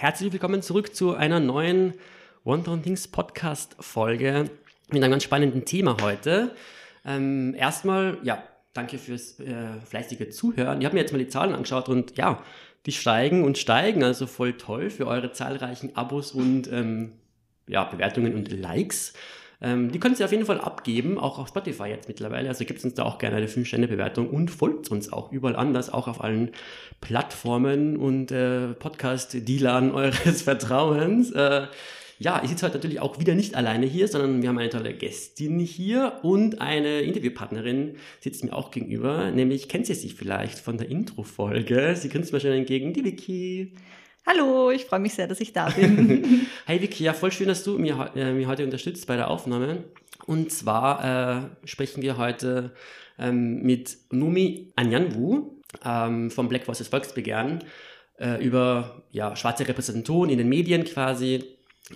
herzlich willkommen zurück zu einer neuen Town Things Podcast Folge mit einem ganz spannenden Thema heute. Ähm, erstmal, ja, danke fürs äh, fleißige Zuhören. Ich habe mir jetzt mal die Zahlen angeschaut und ja, die steigen und steigen, also voll toll für eure zahlreichen Abos und ähm, ja, Bewertungen und Likes. Ähm, die könnt ihr auf jeden Fall abgeben, auch auf Spotify jetzt mittlerweile. Also gibt uns da auch gerne eine 5-Sterne-Bewertung und folgt uns auch überall anders, auch auf allen Plattformen und äh, Podcast-Dealern eures Vertrauens. Äh, ja, ich sitze heute natürlich auch wieder nicht alleine hier, sondern wir haben eine tolle Gästin hier und eine Interviewpartnerin sitzt mir auch gegenüber, nämlich kennt sie sich vielleicht von der Intro-Folge. Sie grinst mir schon entgegen, die Vicky. Hallo, ich freue mich sehr, dass ich da bin. Hi Vicky, ja, voll schön, dass du mir, äh, mir heute unterstützt bei der Aufnahme. Und zwar äh, sprechen wir heute ähm, mit Numi Anyanwu ähm, vom Black Voices Volksbegehren äh, über ja, schwarze Repräsentation in den Medien quasi.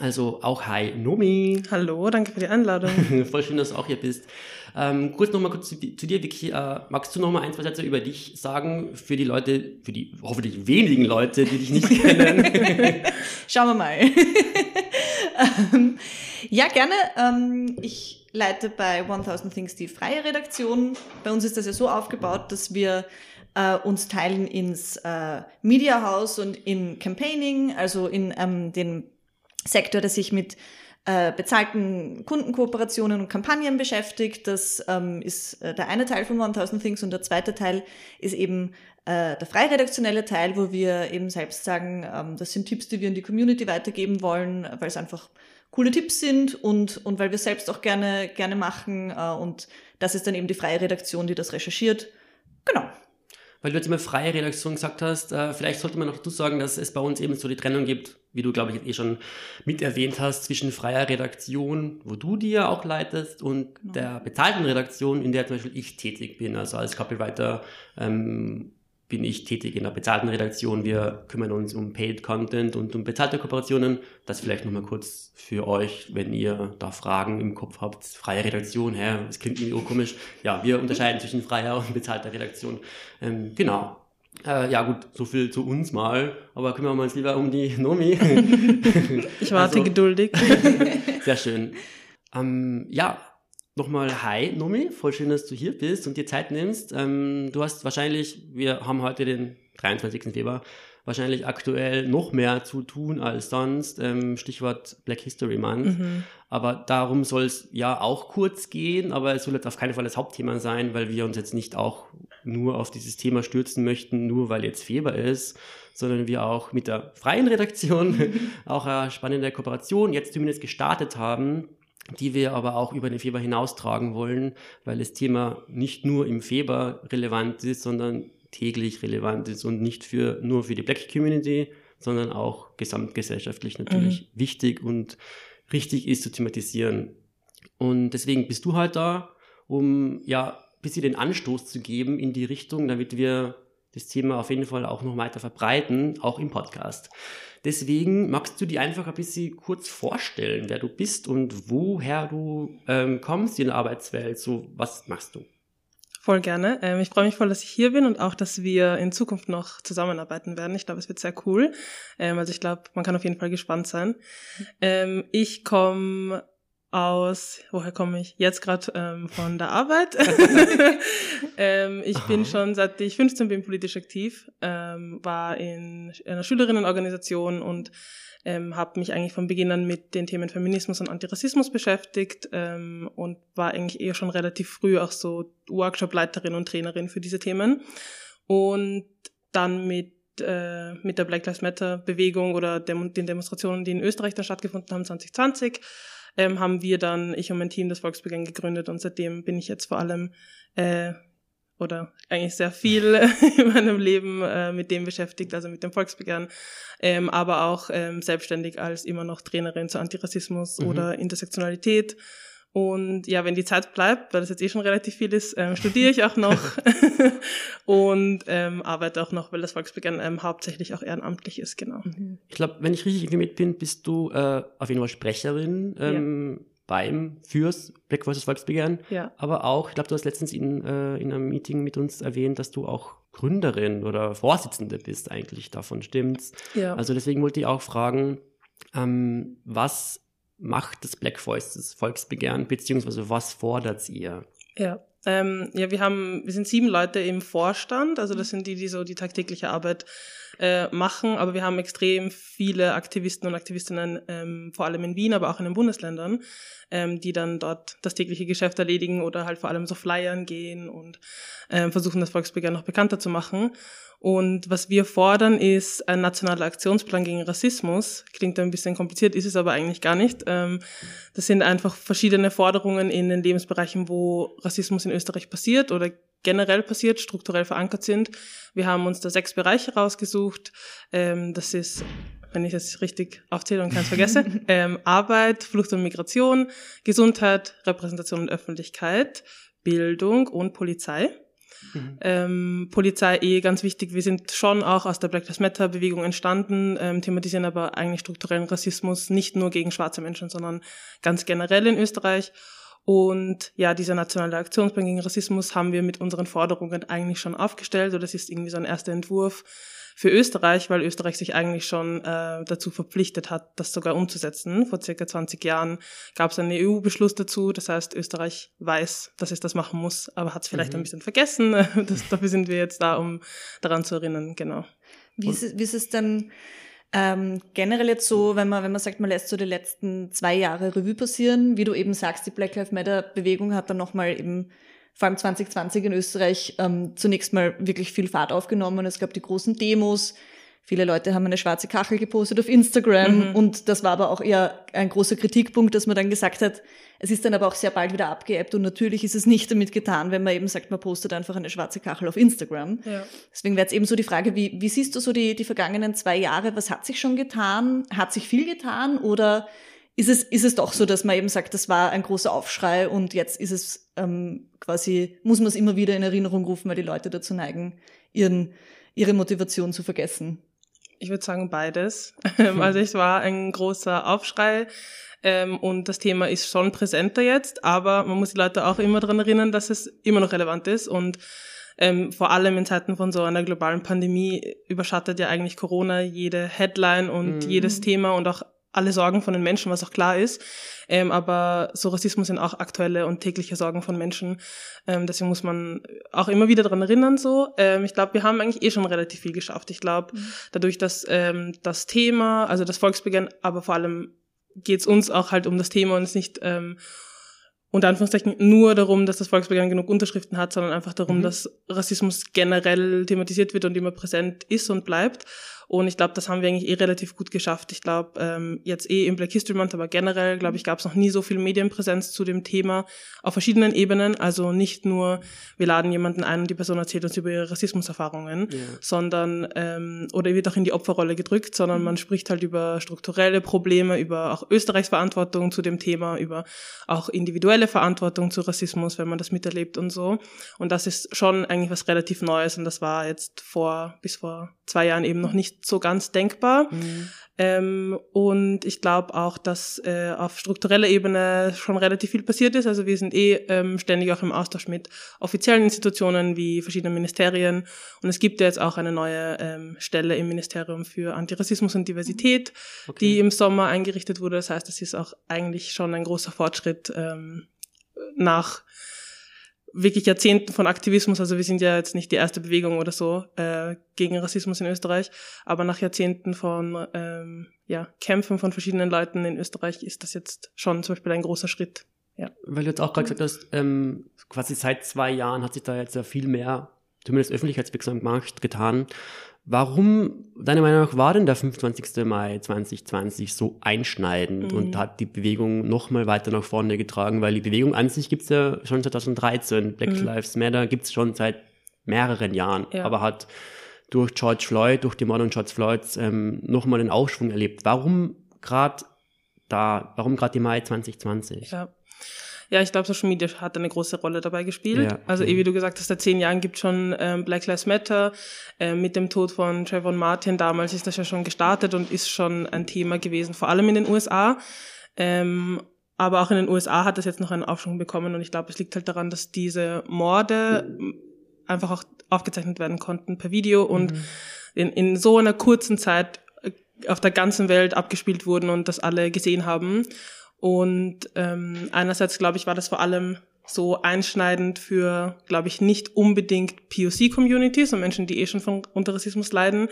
Also auch hi Nomi. Hallo, danke für die Einladung. Voll schön, dass du auch hier bist. Ähm, kurz nochmal kurz zu, zu, dir, Vicky. Äh, magst du nochmal ein, zwei Sätze über dich sagen für die Leute, für die hoffentlich wenigen Leute, die dich nicht kennen? Schauen wir mal. ähm, ja, gerne. Ähm, ich leite bei 1000 Things die freie Redaktion. Bei uns ist das ja so aufgebaut, dass wir äh, uns teilen ins äh, Media House und in Campaigning, also in ähm, den Sektor, der sich mit äh, bezahlten Kundenkooperationen und Kampagnen beschäftigt. Das ähm, ist äh, der eine Teil von 1000 Things und der zweite Teil ist eben äh, der freiredaktionelle Teil, wo wir eben selbst sagen, ähm, das sind Tipps, die wir in die Community weitergeben wollen, weil es einfach coole Tipps sind und, und weil wir selbst auch gerne, gerne machen. Äh, und das ist dann eben die freie Redaktion, die das recherchiert. Genau weil du jetzt immer freie Redaktion gesagt hast, äh, vielleicht sollte man noch dazu sagen, dass es bei uns eben so die Trennung gibt, wie du, glaube ich, eh schon mit erwähnt hast, zwischen freier Redaktion, wo du die ja auch leitest, und genau. der bezahlten Redaktion, in der zum Beispiel ich tätig bin, also als Copywriter ähm, bin ich tätig in der bezahlten Redaktion. Wir kümmern uns um Paid Content und um bezahlte Kooperationen. Das vielleicht nochmal kurz für euch, wenn ihr da Fragen im Kopf habt. Freie Redaktion, hä, das klingt irgendwie komisch. Ja, wir unterscheiden zwischen freier und bezahlter Redaktion. Ähm, genau. Äh, ja gut, so viel zu uns mal, aber kümmern wir uns lieber um die Nomi. ich warte also, geduldig. Sehr schön. Ähm, ja, Nochmal Hi, Nomi, voll schön, dass du hier bist und dir Zeit nimmst. Ähm, du hast wahrscheinlich, wir haben heute den 23. Februar, wahrscheinlich aktuell noch mehr zu tun als sonst. Ähm, Stichwort Black History Month. Mhm. Aber darum soll es ja auch kurz gehen, aber es soll jetzt auf keinen Fall das Hauptthema sein, weil wir uns jetzt nicht auch nur auf dieses Thema stürzen möchten, nur weil jetzt Februar ist, sondern wir auch mit der freien Redaktion auch eine spannende Kooperation jetzt zumindest gestartet haben die wir aber auch über den Februar hinaustragen wollen, weil das Thema nicht nur im Februar relevant ist, sondern täglich relevant ist und nicht für, nur für die Black Community, sondern auch gesamtgesellschaftlich natürlich mhm. wichtig und richtig ist zu thematisieren. Und deswegen bist du halt da, um ja ein bisschen den Anstoß zu geben in die Richtung, damit wir das Thema auf jeden Fall auch noch weiter verbreiten, auch im Podcast. Deswegen magst du dir einfach ein bisschen kurz vorstellen, wer du bist und woher du ähm, kommst in der Arbeitswelt. So, was machst du? Voll gerne. Ähm, ich freue mich voll, dass ich hier bin und auch, dass wir in Zukunft noch zusammenarbeiten werden. Ich glaube, es wird sehr cool. Ähm, also ich glaube, man kann auf jeden Fall gespannt sein. Ähm, ich komme aus, woher komme ich? Jetzt gerade ähm, von der Arbeit. ähm, ich Aha. bin schon seit ich 15 bin politisch aktiv, ähm, war in einer Schülerinnenorganisation und ähm, habe mich eigentlich von Beginn an mit den Themen Feminismus und Antirassismus beschäftigt ähm, und war eigentlich eher schon relativ früh auch so Workshop-Leiterin und Trainerin für diese Themen. Und dann mit äh, mit der Black Lives Matter Bewegung oder dem, den Demonstrationen, die in Österreich dann stattgefunden haben 2020, ähm, haben wir dann, ich und mein Team, das Volksbegehren gegründet und seitdem bin ich jetzt vor allem äh, oder eigentlich sehr viel in meinem Leben äh, mit dem beschäftigt, also mit dem Volksbegehren, ähm, aber auch ähm, selbstständig als immer noch Trainerin zu Antirassismus mhm. oder Intersektionalität und ja, wenn die Zeit bleibt, weil das jetzt eh schon relativ viel ist, ähm, studiere ich auch noch und ähm, arbeite auch noch, weil das Volksbegehren ähm, hauptsächlich auch ehrenamtlich ist, genau. Ich glaube, wenn ich richtig informiert bin, bist du äh, auf jeden Fall Sprecherin ähm, ja. beim fürs Black vs. Volksbegehren. Ja. Aber auch, ich glaube, du hast letztens in, äh, in einem Meeting mit uns erwähnt, dass du auch Gründerin oder Vorsitzende bist eigentlich davon, stimmt's? Ja. Also deswegen wollte ich auch fragen, ähm, was macht das Black Voice, das Volksbegehren, beziehungsweise was fordert ihr? Ja. Ähm, ja, wir haben, wir sind sieben Leute im Vorstand, also das sind die, die so die tagtägliche Arbeit äh, machen, aber wir haben extrem viele Aktivisten und Aktivistinnen, ähm, vor allem in Wien, aber auch in den Bundesländern, ähm, die dann dort das tägliche Geschäft erledigen oder halt vor allem so Flyern gehen und ähm, versuchen, das Volksbegehren noch bekannter zu machen. Und was wir fordern, ist ein nationaler Aktionsplan gegen Rassismus. Klingt ein bisschen kompliziert, ist es aber eigentlich gar nicht. Ähm, das sind einfach verschiedene Forderungen in den Lebensbereichen, wo Rassismus in Österreich passiert oder generell passiert, strukturell verankert sind. Wir haben uns da sechs Bereiche rausgesucht. Ähm, das ist wenn ich das richtig aufzähle und keins vergesse, ähm, Arbeit, Flucht und Migration, Gesundheit, Repräsentation und Öffentlichkeit, Bildung und Polizei. Mhm. Ähm, Polizei eh ganz wichtig. Wir sind schon auch aus der Black Lives Matter Bewegung entstanden, ähm, thematisieren aber eigentlich strukturellen Rassismus nicht nur gegen schwarze Menschen, sondern ganz generell in Österreich. Und ja, dieser nationale Aktionsplan gegen Rassismus haben wir mit unseren Forderungen eigentlich schon aufgestellt. Oder das ist irgendwie so ein erster Entwurf für Österreich, weil Österreich sich eigentlich schon äh, dazu verpflichtet hat, das sogar umzusetzen. Vor circa 20 Jahren gab es einen EU-Beschluss dazu. Das heißt, Österreich weiß, dass es das machen muss, aber hat es vielleicht mhm. ein bisschen vergessen. Das, dafür sind wir jetzt da, um daran zu erinnern. Genau. Wie ist, es, wie ist es denn ähm, generell jetzt so, wenn man, wenn man sagt, man lässt so die letzten zwei Jahre Revue passieren, wie du eben sagst, die Black Lives Matter Bewegung hat dann nochmal eben vor allem 2020 in Österreich ähm, zunächst mal wirklich viel Fahrt aufgenommen. Es gab die großen Demos. Viele Leute haben eine schwarze Kachel gepostet auf Instagram mhm. und das war aber auch eher ein großer Kritikpunkt, dass man dann gesagt hat, es ist dann aber auch sehr bald wieder abgeebbt und natürlich ist es nicht damit getan, wenn man eben sagt, man postet einfach eine schwarze Kachel auf Instagram. Ja. Deswegen wäre jetzt eben so die Frage, wie, wie siehst du so die, die vergangenen zwei Jahre? Was hat sich schon getan? Hat sich viel getan oder ist es, ist es doch so, dass man eben sagt, das war ein großer Aufschrei und jetzt ist es ähm, quasi, muss man es immer wieder in Erinnerung rufen, weil die Leute dazu neigen, ihren, ihre Motivation zu vergessen? Ich würde sagen beides. Hm. Also es war ein großer Aufschrei ähm, und das Thema ist schon präsenter jetzt, aber man muss die Leute auch immer daran erinnern, dass es immer noch relevant ist und ähm, vor allem in Zeiten von so einer globalen Pandemie überschattet ja eigentlich Corona jede Headline und mhm. jedes Thema und auch alle Sorgen von den Menschen, was auch klar ist. Ähm, aber so Rassismus sind auch aktuelle und tägliche Sorgen von Menschen. Ähm, deswegen muss man auch immer wieder daran erinnern. So, ähm, ich glaube, wir haben eigentlich eh schon relativ viel geschafft. Ich glaube, mhm. dadurch, dass ähm, das Thema, also das Volksbegehren, aber vor allem geht es uns auch halt um das Thema und es nicht ähm, unter Anführungszeichen nur darum, dass das Volksbegehren genug Unterschriften hat, sondern einfach darum, mhm. dass Rassismus generell thematisiert wird und immer präsent ist und bleibt. Und ich glaube, das haben wir eigentlich eh relativ gut geschafft. Ich glaube, ähm, jetzt eh im Black History Month, aber generell, glaube ich, gab es noch nie so viel Medienpräsenz zu dem Thema auf verschiedenen Ebenen. Also nicht nur, wir laden jemanden ein und die Person erzählt uns über ihre Rassismuserfahrungen, ja. sondern, ähm, oder wird auch in die Opferrolle gedrückt, sondern mhm. man spricht halt über strukturelle Probleme, über auch Österreichs Verantwortung zu dem Thema, über auch individuelle Verantwortung zu Rassismus, wenn man das miterlebt und so. Und das ist schon eigentlich was relativ Neues und das war jetzt vor, bis vor zwei Jahren eben noch nicht so ganz denkbar. Mhm. Ähm, und ich glaube auch, dass äh, auf struktureller Ebene schon relativ viel passiert ist. Also wir sind eh ähm, ständig auch im Austausch mit offiziellen Institutionen wie verschiedenen Ministerien. Und es gibt ja jetzt auch eine neue ähm, Stelle im Ministerium für Antirassismus und Diversität, okay. die im Sommer eingerichtet wurde. Das heißt, das ist auch eigentlich schon ein großer Fortschritt ähm, nach wirklich Jahrzehnten von Aktivismus, also wir sind ja jetzt nicht die erste Bewegung oder so äh, gegen Rassismus in Österreich, aber nach Jahrzehnten von ähm, ja, Kämpfen von verschiedenen Leuten in Österreich ist das jetzt schon zum Beispiel ein großer Schritt. Ja. Weil du jetzt auch gerade gesagt hast, ähm, quasi seit zwei Jahren hat sich da jetzt ja viel mehr, zumindest öffentlichkeitswirksam gemacht, getan. Warum, deiner Meinung nach, war denn der 25. Mai 2020 so einschneidend mhm. und hat die Bewegung nochmal weiter nach vorne getragen? Weil die Bewegung an sich gibt's ja schon 2013. Black mhm. Lives Matter gibt's schon seit mehreren Jahren, ja. aber hat durch George Floyd, durch die Mord George Floyds ähm, nochmal einen Aufschwung erlebt. Warum gerade da, warum gerade die Mai 2020? Ja. Ja, ich glaube, Social Media hat eine große Rolle dabei gespielt. Ja, also, eh, wie du gesagt hast, seit zehn Jahren gibt schon ähm, Black Lives Matter. Äh, mit dem Tod von Trayvon Martin damals ist das ja schon gestartet und ist schon ein Thema gewesen, vor allem in den USA. Ähm, aber auch in den USA hat das jetzt noch einen Aufschwung bekommen und ich glaube, es liegt halt daran, dass diese Morde einfach auch aufgezeichnet werden konnten per Video und mhm. in, in so einer kurzen Zeit äh, auf der ganzen Welt abgespielt wurden und das alle gesehen haben. Und ähm, einerseits, glaube ich, war das vor allem so einschneidend für, glaube ich, nicht unbedingt POC-Communities und Menschen, die eh schon von unter Rassismus leiden,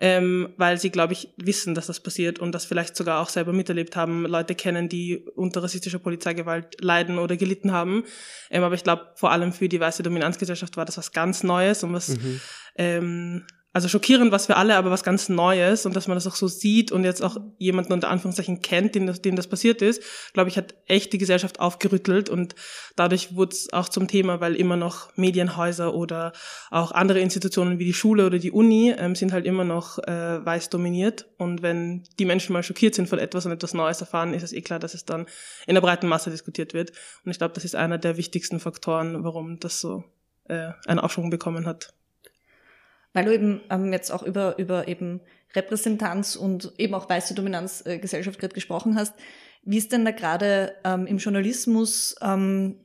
ähm, weil sie, glaube ich, wissen, dass das passiert und das vielleicht sogar auch selber miterlebt haben, Leute kennen, die unter rassistischer Polizeigewalt leiden oder gelitten haben. Ähm, aber ich glaube, vor allem für die weiße Dominanzgesellschaft war das was ganz Neues und was mhm. ähm, also schockierend was für alle, aber was ganz Neues und dass man das auch so sieht und jetzt auch jemanden unter Anführungszeichen kennt, dem das, dem das passiert ist, glaube ich, hat echt die Gesellschaft aufgerüttelt und dadurch wurde es auch zum Thema, weil immer noch Medienhäuser oder auch andere Institutionen wie die Schule oder die Uni ähm, sind halt immer noch äh, weiß dominiert und wenn die Menschen mal schockiert sind von etwas und etwas Neues erfahren, ist es eh klar, dass es dann in der breiten Masse diskutiert wird und ich glaube, das ist einer der wichtigsten Faktoren, warum das so äh, einen Aufschwung bekommen hat. Weil du eben ähm, jetzt auch über, über eben Repräsentanz und eben auch weiße Dominanzgesellschaft äh, gerade gesprochen hast. Wie ist denn da gerade ähm, im Journalismus ähm,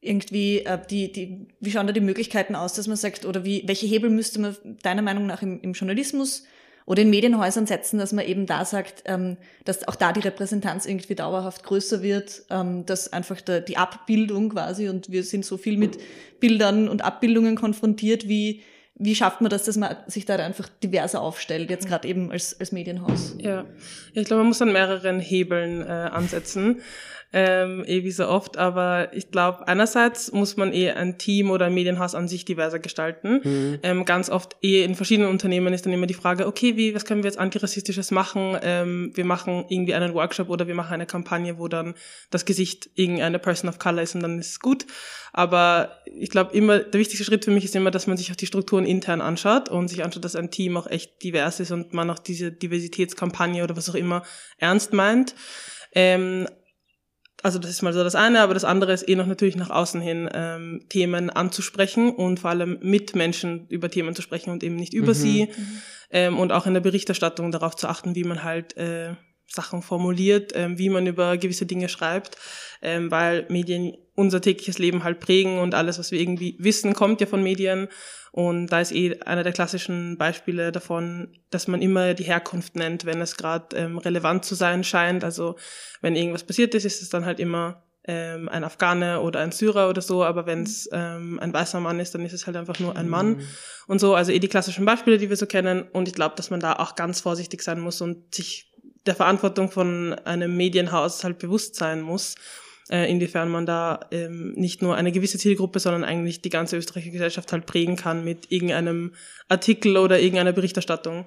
irgendwie äh, die, die, wie schauen da die Möglichkeiten aus, dass man sagt, oder wie, welche Hebel müsste man deiner Meinung nach im, im Journalismus oder in Medienhäusern setzen, dass man eben da sagt, ähm, dass auch da die Repräsentanz irgendwie dauerhaft größer wird, ähm, dass einfach der, die Abbildung quasi und wir sind so viel mit Bildern und Abbildungen konfrontiert, wie wie schafft man das, dass man sich da einfach diverser aufstellt, jetzt gerade eben als, als Medienhaus? Ja, ich glaube, man muss an mehreren Hebeln äh, ansetzen ähm, eh wie so oft. Aber ich glaube, einerseits muss man eh ein Team oder ein Medienhaus an sich diverser gestalten. Mhm. Ähm, ganz oft eh in verschiedenen Unternehmen ist dann immer die Frage, okay, wie, was können wir jetzt antirassistisches machen? Ähm, wir machen irgendwie einen Workshop oder wir machen eine Kampagne, wo dann das Gesicht irgendeine Person of Color ist und dann ist es gut. Aber ich glaube immer, der wichtigste Schritt für mich ist immer, dass man sich auch die Strukturen intern anschaut und sich anschaut, dass ein Team auch echt divers ist und man auch diese Diversitätskampagne oder was auch immer ernst meint. Ähm, also das ist mal so das eine, aber das andere ist eh noch natürlich nach außen hin ähm, Themen anzusprechen und vor allem mit Menschen über Themen zu sprechen und eben nicht über mhm. sie ähm, und auch in der Berichterstattung darauf zu achten, wie man halt äh, Sachen formuliert, ähm, wie man über gewisse Dinge schreibt, ähm, weil Medien unser tägliches Leben halt prägen und alles, was wir irgendwie wissen, kommt ja von Medien und da ist eh einer der klassischen Beispiele davon, dass man immer die Herkunft nennt, wenn es gerade ähm, relevant zu sein scheint. Also wenn irgendwas passiert ist, ist es dann halt immer ähm, ein Afghane oder ein Syrer oder so, aber wenn es ähm, ein weißer Mann ist, dann ist es halt einfach nur ein Mann mhm. und so. Also eh die klassischen Beispiele, die wir so kennen. Und ich glaube, dass man da auch ganz vorsichtig sein muss und sich der Verantwortung von einem Medienhaus halt bewusst sein muss äh, inwiefern man da ähm, nicht nur eine gewisse Zielgruppe, sondern eigentlich die ganze österreichische Gesellschaft halt prägen kann mit irgendeinem Artikel oder irgendeiner Berichterstattung.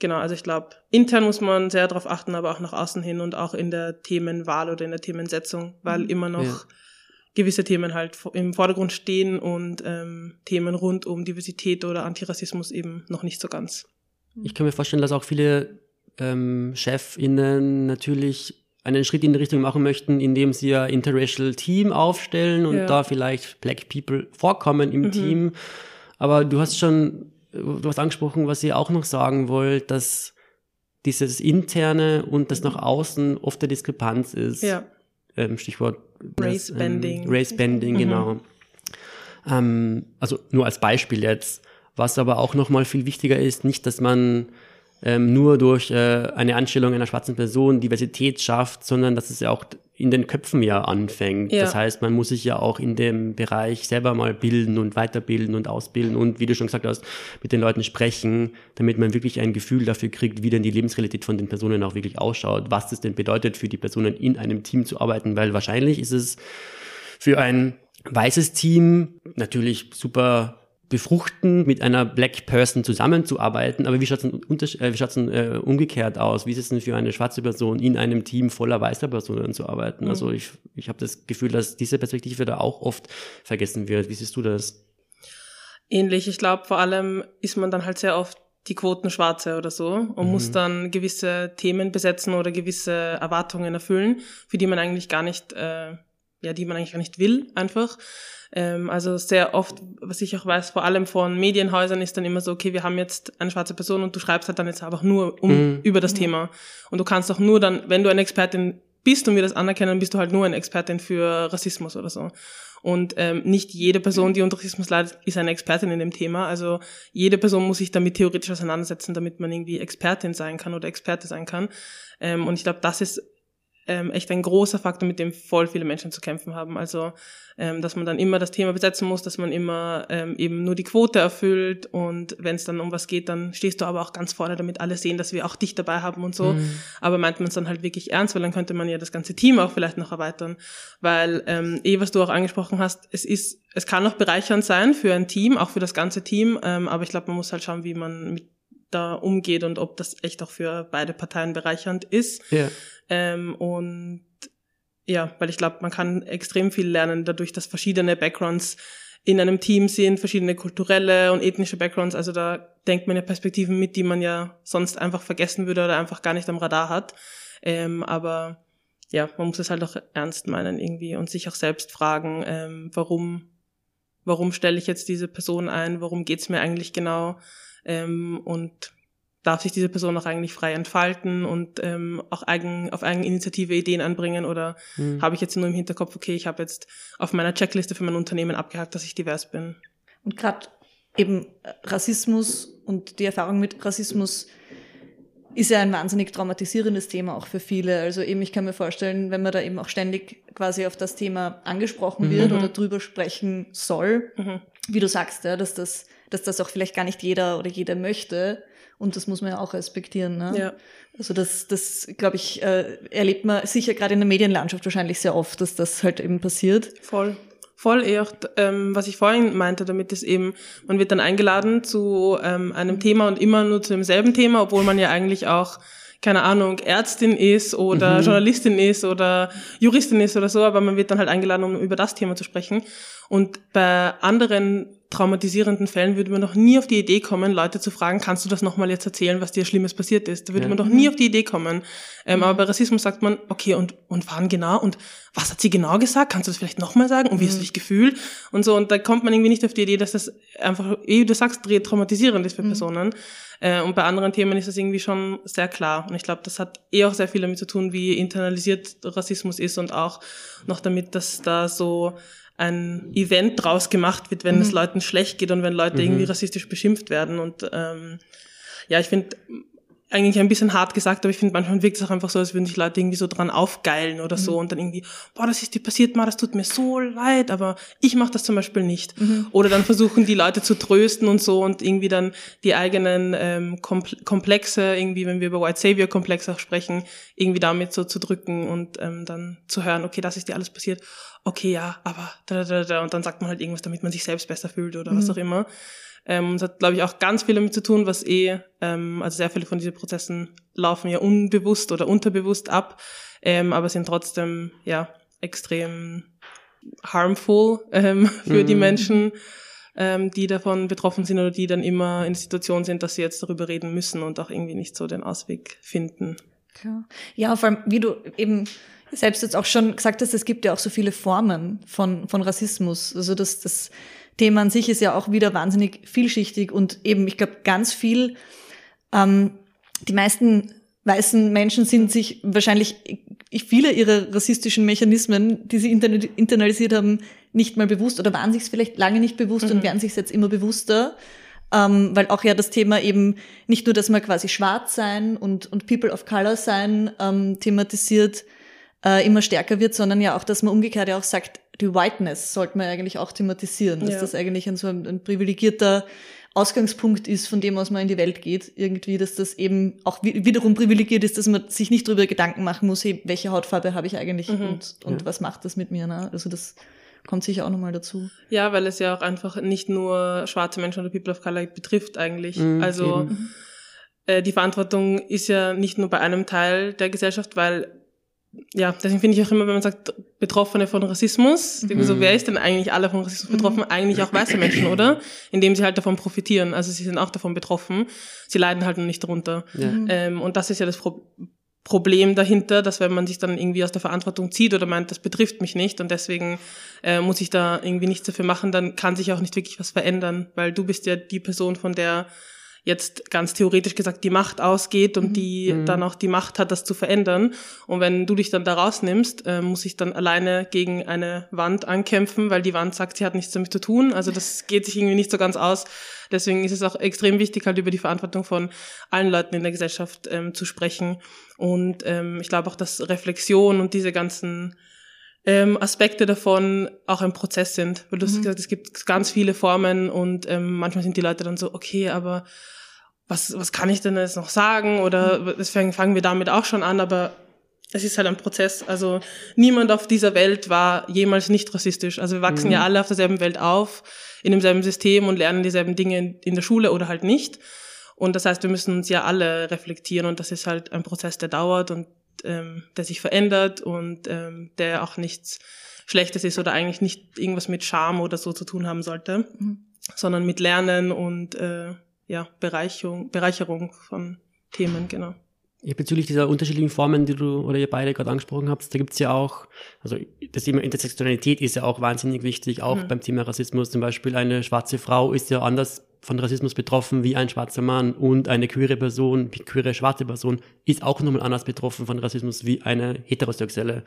Genau, also ich glaube, intern muss man sehr darauf achten, aber auch nach außen hin und auch in der Themenwahl oder in der Themensetzung, weil mhm. immer noch ja. gewisse Themen halt im Vordergrund stehen und ähm, Themen rund um Diversität oder Antirassismus eben noch nicht so ganz. Ich kann mir vorstellen, dass auch viele ähm, ChefInnen natürlich einen Schritt in die Richtung machen möchten, indem sie ein Interracial Team aufstellen und ja. da vielleicht Black People vorkommen im mhm. Team. Aber du hast schon, du hast angesprochen, was ihr auch noch sagen wollt, dass dieses Interne und das nach außen oft der Diskrepanz ist. Ja. Ähm, Stichwort Race das, Bending. Ähm, Race Bending, mhm. genau. Ähm, also nur als Beispiel jetzt. Was aber auch nochmal viel wichtiger ist, nicht, dass man ähm, nur durch äh, eine Anstellung einer schwarzen Person Diversität schafft, sondern dass es ja auch in den Köpfen ja anfängt. Ja. Das heißt, man muss sich ja auch in dem Bereich selber mal bilden und weiterbilden und ausbilden und, wie du schon gesagt hast, mit den Leuten sprechen, damit man wirklich ein Gefühl dafür kriegt, wie denn die Lebensrealität von den Personen auch wirklich ausschaut, was es denn bedeutet für die Personen in einem Team zu arbeiten, weil wahrscheinlich ist es für ein weißes Team natürlich super befruchten, mit einer Black Person zusammenzuarbeiten. Aber wie schaut es äh, äh, umgekehrt aus? Wie ist es denn für eine schwarze Person in einem Team voller weißer Personen zu arbeiten? Also mhm. Also ich, ich habe das Gefühl, dass diese Perspektive da auch oft vergessen wird. Wie siehst du das? Ähnlich. Ich glaube, vor allem ist man dann halt sehr oft die Quoten Schwarze oder so und mhm. muss dann gewisse Themen besetzen oder gewisse Erwartungen erfüllen, für die man eigentlich gar nicht, äh, ja, die man eigentlich gar nicht will, einfach. Ähm, also sehr oft, was ich auch weiß, vor allem von Medienhäusern ist dann immer so, okay, wir haben jetzt eine schwarze Person und du schreibst halt dann jetzt einfach nur um, mhm. über das Thema. Und du kannst auch nur dann, wenn du eine Expertin bist und wir das anerkennen, bist du halt nur eine Expertin für Rassismus oder so. Und ähm, nicht jede Person, die unter Rassismus leidet, ist eine Expertin in dem Thema. Also jede Person muss sich damit theoretisch auseinandersetzen, damit man irgendwie Expertin sein kann oder Experte sein kann. Ähm, und ich glaube, das ist ähm, echt ein großer Faktor, mit dem voll viele Menschen zu kämpfen haben. Also, ähm, dass man dann immer das Thema besetzen muss, dass man immer ähm, eben nur die Quote erfüllt und wenn es dann um was geht, dann stehst du aber auch ganz vorne, damit alle sehen, dass wir auch dich dabei haben und so. Mhm. Aber meint man es dann halt wirklich ernst, weil dann könnte man ja das ganze Team auch vielleicht noch erweitern. Weil, ähm, eh, was du auch angesprochen hast, es ist, es kann auch bereichernd sein für ein Team, auch für das ganze Team, ähm, aber ich glaube, man muss halt schauen, wie man mit da umgeht und ob das echt auch für beide Parteien bereichernd ist. Ja. Ähm, und ja, weil ich glaube, man kann extrem viel lernen dadurch, dass verschiedene Backgrounds in einem Team sind, verschiedene kulturelle und ethnische Backgrounds. Also da denkt man ja Perspektiven mit, die man ja sonst einfach vergessen würde oder einfach gar nicht am Radar hat. Ähm, aber ja, man muss es halt auch ernst meinen irgendwie und sich auch selbst fragen, ähm, warum, warum stelle ich jetzt diese Person ein, warum geht's mir eigentlich genau ähm, und darf sich diese Person auch eigentlich frei entfalten und ähm, auch eigen, auf Eigeninitiative Ideen anbringen oder mhm. habe ich jetzt nur im Hinterkopf, okay, ich habe jetzt auf meiner Checkliste für mein Unternehmen abgehakt, dass ich divers bin. Und gerade eben Rassismus und die Erfahrung mit Rassismus ist ja ein wahnsinnig traumatisierendes Thema auch für viele. Also eben, ich kann mir vorstellen, wenn man da eben auch ständig quasi auf das Thema angesprochen wird mhm. oder drüber sprechen soll, mhm. wie du sagst, ja, dass das, dass das auch vielleicht gar nicht jeder oder jeder möchte, und das muss man ja auch respektieren. Ne? Ja. Also das, das glaube ich, äh, erlebt man sicher gerade in der Medienlandschaft wahrscheinlich sehr oft, dass das halt eben passiert. Voll. Voll eher, ähm, was ich vorhin meinte, damit ist eben, man wird dann eingeladen zu ähm, einem Thema und immer nur zu demselben Thema, obwohl man ja eigentlich auch keine Ahnung, Ärztin ist oder mhm. Journalistin ist oder Juristin ist oder so, aber man wird dann halt eingeladen, um über das Thema zu sprechen. Und bei anderen traumatisierenden Fällen würde man noch nie auf die Idee kommen, Leute zu fragen, kannst du das nochmal jetzt erzählen, was dir Schlimmes passiert ist? Da würde ja. man doch nie auf die Idee kommen. Ähm, mhm. Aber bei Rassismus sagt man, okay, und, und wann genau? Und was hat sie genau gesagt? Kannst du das vielleicht nochmal sagen? Und wie hast du mhm. dich gefühlt? Und so, und da kommt man irgendwie nicht auf die Idee, dass das einfach, wie du sagst, traumatisierend ist für mhm. Personen. Äh, und bei anderen Themen ist das irgendwie schon sehr klar. Und ich glaube, das hat eh auch sehr viel damit zu tun, wie internalisiert Rassismus ist und auch noch damit, dass da so ein Event draus gemacht wird, wenn mhm. es Leuten schlecht geht und wenn Leute mhm. irgendwie rassistisch beschimpft werden. Und ähm, ja, ich finde eigentlich ein bisschen hart gesagt, aber ich finde, manchmal wirkt es auch einfach so, als würden sich Leute irgendwie so dran aufgeilen oder so mhm. und dann irgendwie, boah, das ist dir passiert mal, das tut mir so leid, aber ich mache das zum Beispiel nicht. Mhm. Oder dann versuchen die Leute zu trösten und so und irgendwie dann die eigenen ähm, Komplexe, irgendwie, wenn wir über White Savior Komplexe auch sprechen, irgendwie damit so zu drücken und ähm, dann zu hören, okay, das ist dir alles passiert okay, ja, aber da, da, da, und dann sagt man halt irgendwas, damit man sich selbst besser fühlt oder mhm. was auch immer. Ähm, das hat, glaube ich, auch ganz viel damit zu tun, was eh, ähm, also sehr viele von diesen Prozessen laufen ja unbewusst oder unterbewusst ab, ähm, aber sind trotzdem, ja, extrem harmful ähm, für mhm. die Menschen, ähm, die davon betroffen sind oder die dann immer in der Situation sind, dass sie jetzt darüber reden müssen und auch irgendwie nicht so den Ausweg finden. Ja, vor allem, wie du eben selbst jetzt auch schon gesagt hast, es gibt ja auch so viele Formen von, von Rassismus. Also das, das Thema an sich ist ja auch wieder wahnsinnig vielschichtig und eben, ich glaube, ganz viel, ähm, die meisten weißen Menschen sind sich wahrscheinlich viele ihrer rassistischen Mechanismen, die sie internalisiert haben, nicht mal bewusst oder waren sich es vielleicht lange nicht bewusst mhm. und werden sich jetzt immer bewusster. Ähm, weil auch ja das Thema eben nicht nur, dass man quasi schwarz sein und, und People of Color sein ähm, thematisiert, äh, immer stärker wird, sondern ja auch, dass man umgekehrt ja auch sagt, die Whiteness sollte man eigentlich auch thematisieren, dass ja. das eigentlich ein so ein, ein, privilegierter Ausgangspunkt ist, von dem aus man in die Welt geht, irgendwie, dass das eben auch wiederum privilegiert ist, dass man sich nicht darüber Gedanken machen muss, hey, welche Hautfarbe habe ich eigentlich mhm. und, und ja. was macht das mit mir, ne? Also das kommt sicher auch nochmal dazu. Ja, weil es ja auch einfach nicht nur schwarze Menschen oder People of Color betrifft eigentlich. Mhm, also eben. äh, die Verantwortung ist ja nicht nur bei einem Teil der Gesellschaft, weil ja, deswegen finde ich auch immer, wenn man sagt, Betroffene von Rassismus, mhm. so, wer ist denn eigentlich alle von Rassismus betroffen? Mhm. Eigentlich auch weiße Menschen, oder? Indem sie halt davon profitieren. Also sie sind auch davon betroffen. Sie leiden halt noch nicht darunter. Ja. Mhm. Ähm, und das ist ja das Pro Problem dahinter, dass wenn man sich dann irgendwie aus der Verantwortung zieht oder meint, das betrifft mich nicht und deswegen äh, muss ich da irgendwie nichts dafür machen, dann kann sich auch nicht wirklich was verändern, weil du bist ja die Person, von der jetzt ganz theoretisch gesagt die Macht ausgeht und die mhm. dann auch die Macht hat, das zu verändern. Und wenn du dich dann da rausnimmst, äh, muss ich dann alleine gegen eine Wand ankämpfen, weil die Wand sagt, sie hat nichts damit zu tun. Also das geht sich irgendwie nicht so ganz aus. Deswegen ist es auch extrem wichtig, halt über die Verantwortung von allen Leuten in der Gesellschaft ähm, zu sprechen. Und ähm, ich glaube auch, dass Reflexion und diese ganzen ähm, Aspekte davon auch ein Prozess sind. Weil du hast mhm. gesagt, es gibt ganz viele Formen und ähm, manchmal sind die Leute dann so, okay, aber was, was kann ich denn jetzt noch sagen? Oder mhm. deswegen fangen wir damit auch schon an, aber es ist halt ein Prozess. Also niemand auf dieser Welt war jemals nicht rassistisch. Also wir wachsen mhm. ja alle auf derselben Welt auf, in demselben System und lernen dieselben Dinge in der Schule oder halt nicht. Und das heißt, wir müssen uns ja alle reflektieren und das ist halt ein Prozess, der dauert und ähm, der sich verändert und ähm, der auch nichts Schlechtes ist oder eigentlich nicht irgendwas mit Scham oder so zu tun haben sollte, mhm. sondern mit Lernen und äh, ja, Bereicherung, Bereicherung von Themen, genau. Ja, bezüglich dieser unterschiedlichen Formen, die du oder ihr beide gerade angesprochen habt, da gibt's ja auch, also das Thema Intersektionalität ist ja auch wahnsinnig wichtig, auch mhm. beim Thema Rassismus. Zum Beispiel eine schwarze Frau ist ja anders von Rassismus betroffen wie ein schwarzer Mann und eine queere Person, wie queere schwarze Person, ist auch nochmal anders betroffen von Rassismus wie eine heterosexuelle